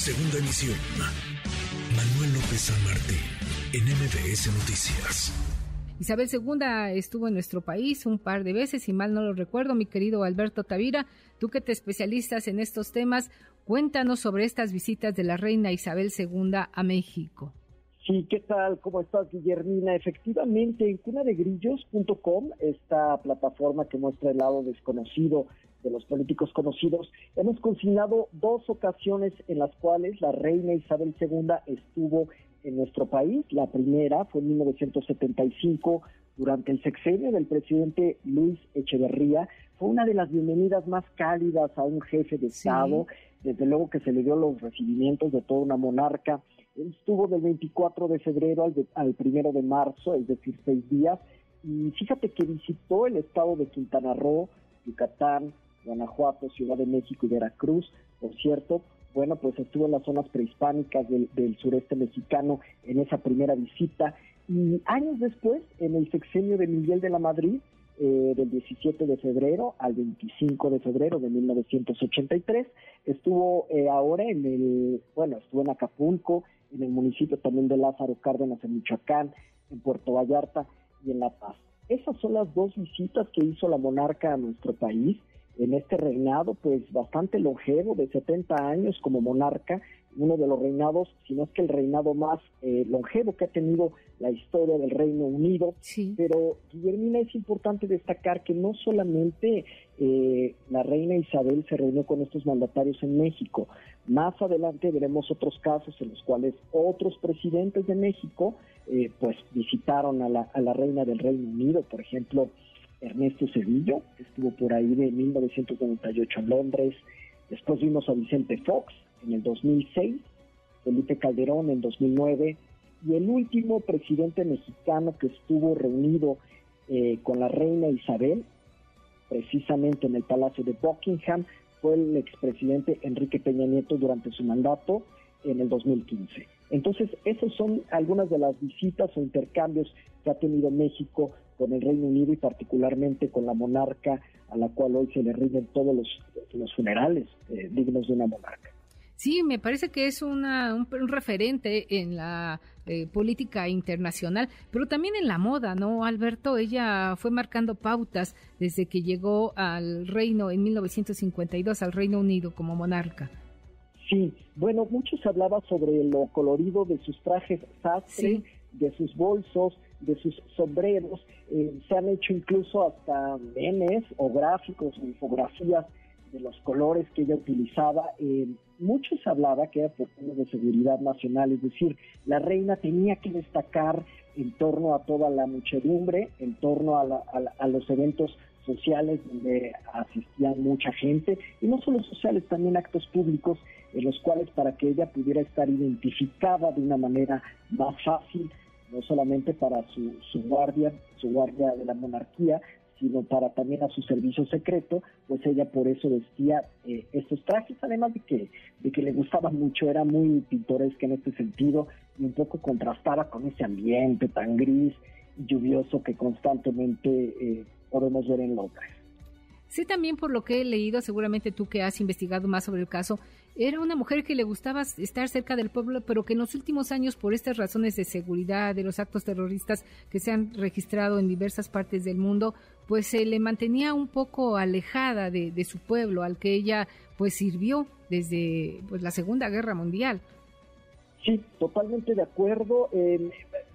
Segunda emisión. Manuel López San Martín, en MBS Noticias. Isabel II estuvo en nuestro país un par de veces, si mal no lo recuerdo, mi querido Alberto Tavira, tú que te especialistas en estos temas, cuéntanos sobre estas visitas de la reina Isabel II a México. Sí, ¿qué tal? ¿Cómo estás, Guillermina? Efectivamente, en cunadegrillos.com, esta plataforma que muestra el lado desconocido de los políticos conocidos, hemos consignado dos ocasiones en las cuales la reina Isabel II estuvo en nuestro país. La primera fue en 1975 durante el sexenio del presidente Luis Echeverría. Fue una de las bienvenidas más cálidas a un jefe de Estado. Desde luego que se le dio los recibimientos de toda una monarca. Estuvo del 24 de febrero al, al primero de marzo, es decir, seis días. Y fíjate que visitó el estado de Quintana Roo, Yucatán, Guanajuato, Ciudad de México y Veracruz. Por cierto, bueno, pues estuvo en las zonas prehispánicas del, sureste mexicano en esa primera visita. Y años después, en el sexenio de Miguel de la Madrid, eh, del 17 de febrero al 25 de febrero de 1983, estuvo eh, ahora en el, bueno, estuvo en Acapulco, en el municipio también de Lázaro Cárdenas, en Michoacán, en Puerto Vallarta y en La Paz. Esas son las dos visitas que hizo la monarca a nuestro país en este reinado, pues bastante longevo, de 70 años como monarca, uno de los reinados, si no es que el reinado más eh, longevo que ha tenido la historia del Reino Unido. Pero, Guillermina, es importante destacar que no solamente eh, la reina Isabel se reunió con estos mandatarios en México, más adelante veremos otros casos en los cuales otros presidentes de México eh, pues visitaron a la, a la reina del Reino Unido, por ejemplo, Ernesto Cedillo, estuvo por ahí de 1998 en Londres. Después vimos a Vicente Fox en el 2006, Felipe Calderón en 2009 y el último presidente mexicano que estuvo reunido eh, con la reina Isabel, precisamente en el Palacio de Buckingham, fue el expresidente Enrique Peña Nieto durante su mandato en el 2015. Entonces, esas son algunas de las visitas o intercambios que ha tenido México con el Reino Unido y particularmente con la monarca a la cual hoy se le rinden todos los, funerales eh, dignos de una monarca. Sí, me parece que es una, un, referente en la eh, política internacional, pero también en la moda, ¿no, Alberto? Ella fue marcando pautas desde que llegó al reino en 1952, al Reino Unido como monarca. Sí, bueno, muchos hablaba sobre lo colorido de sus trajes sastre, de sus bolsos, de sus sombreros. Eh, se han hecho incluso hasta memes o gráficos o infografías de los colores que ella utilizaba. Eh, muchos hablaba que era por temas de seguridad nacional, es decir, la reina tenía que destacar en torno a toda la muchedumbre, en torno a, los eventos sociales donde asistían mucha gente, y no solo sociales, también actos públicos en los cuales para que ella pudiera estar identificada de una manera más fácil, no solamente para su, su guardia, su guardia de la monarquía, sino para también a su servicio secreto, pues ella por eso vestía eh, estos trajes, además de que, de que le gustaba mucho, era muy pintoresca en este sentido y un poco contrastaba con ese ambiente tan gris y lluvioso que constantemente eh, podemos ver en Londres. Sí, también por lo que he leído, seguramente tú que has investigado más sobre el caso, era una mujer que le gustaba estar cerca del pueblo, pero que en los últimos años, por estas razones de seguridad, de los actos terroristas que se han registrado en diversas partes del mundo, pues se le mantenía un poco alejada de, de su pueblo, al que ella pues sirvió desde pues, la Segunda Guerra Mundial. Sí, totalmente de acuerdo.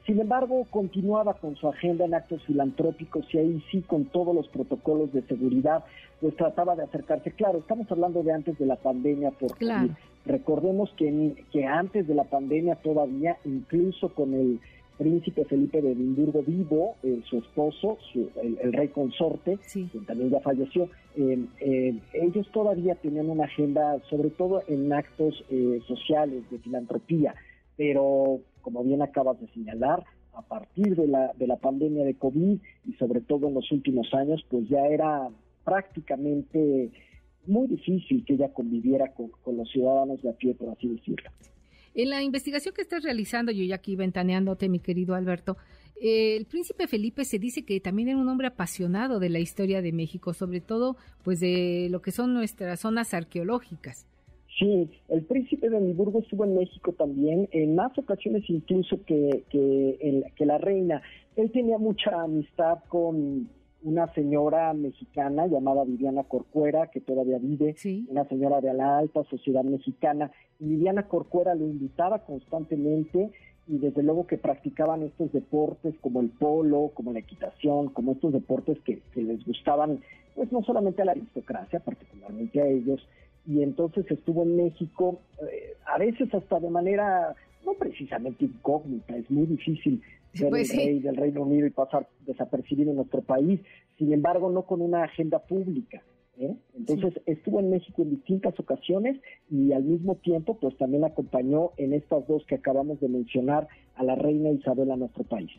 Sin embargo, continuaba con su agenda en actos filantrópicos y ahí sí, con todos los protocolos de seguridad, pues trataba de acercarse. Claro, estamos hablando de antes de la pandemia, porque recordemos que, que antes de la pandemia todavía, incluso con el príncipe Felipe de Edimburgo vivo, eh, su esposo, el, rey consorte, quien también ya falleció, eh, eh, ellos todavía tenían una agenda, sobre todo en actos sociales, de filantropía, pero como bien acabas de señalar, a partir de la, de la pandemia de COVID y sobre todo en los últimos años, pues ya era prácticamente muy difícil que ella conviviera con, los ciudadanos de a pie, por así decirlo. En la investigación que estás realizando, yo ya aquí ventaneándote, mi querido Alberto, eh, el príncipe Felipe se dice que también era un hombre apasionado de la historia de México, sobre todo pues de lo que son nuestras zonas arqueológicas. Sí, el príncipe de Edimburgo estuvo en México también, en más ocasiones incluso que, que, que la reina. Él tenía mucha amistad con una señora mexicana llamada Viviana Corcuera, que todavía vive, una señora de la alta sociedad mexicana. Y Viviana Corcuera lo invitaba constantemente y desde luego que practicaban estos deportes como el polo, como la equitación, como estos deportes que, que les gustaban, pues no solamente a la aristocracia, particularmente a ellos, y entonces estuvo en México, eh, a veces hasta de manera no precisamente incógnita, es muy difícil ser pues el rey del Reino Unido y pasar desapercibido en nuestro país, sin embargo no con una agenda pública. ¿eh? Entonces estuvo en México en distintas ocasiones y al mismo tiempo pues también acompañó en estas dos que acabamos de mencionar a la reina Isabel a nuestro país.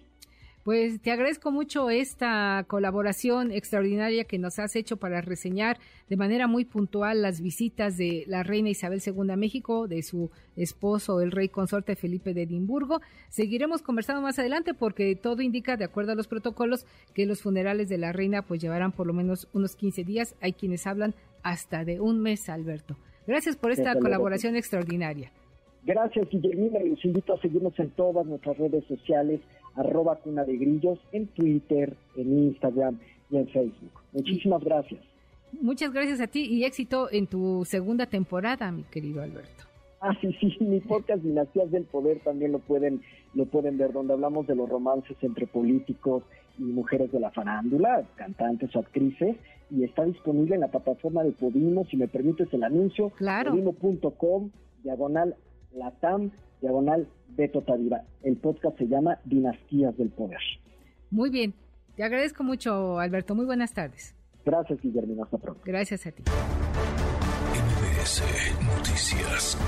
Pues te agradezco mucho esta colaboración extraordinaria que nos has hecho para reseñar de manera muy puntual las visitas de la reina Isabel II a México, de su esposo, el rey consorte Felipe de Edimburgo. Seguiremos conversando más adelante porque todo indica, de acuerdo a los protocolos, que los funerales de la reina pues llevarán por lo menos unos 15 días. Hay quienes hablan hasta de un mes, Alberto. Gracias por esta colaboración extraordinaria. Gracias, Guillermina, y los invito a seguirnos en todas nuestras redes sociales, arroba cuna de grillos, en Twitter, en Instagram y en Facebook. Muchísimas gracias. Muchas gracias a ti y éxito en tu segunda temporada, mi querido Alberto. Ah, sí, sí, mi podcast Dinastías del Poder también lo pueden, lo pueden ver, donde hablamos de los romances entre políticos y mujeres de la farándula, cantantes o actrices, y está disponible en la plataforma de Podimo, si me permites el anuncio, claro. podimo.com, diagonal la TAM, diagonal Beto Tadira. El podcast se llama Dinastías del Poder. Muy bien. Te agradezco mucho, Alberto. Muy buenas tardes. Gracias, Guillermo. Hasta pronto. Gracias a ti. Noticias.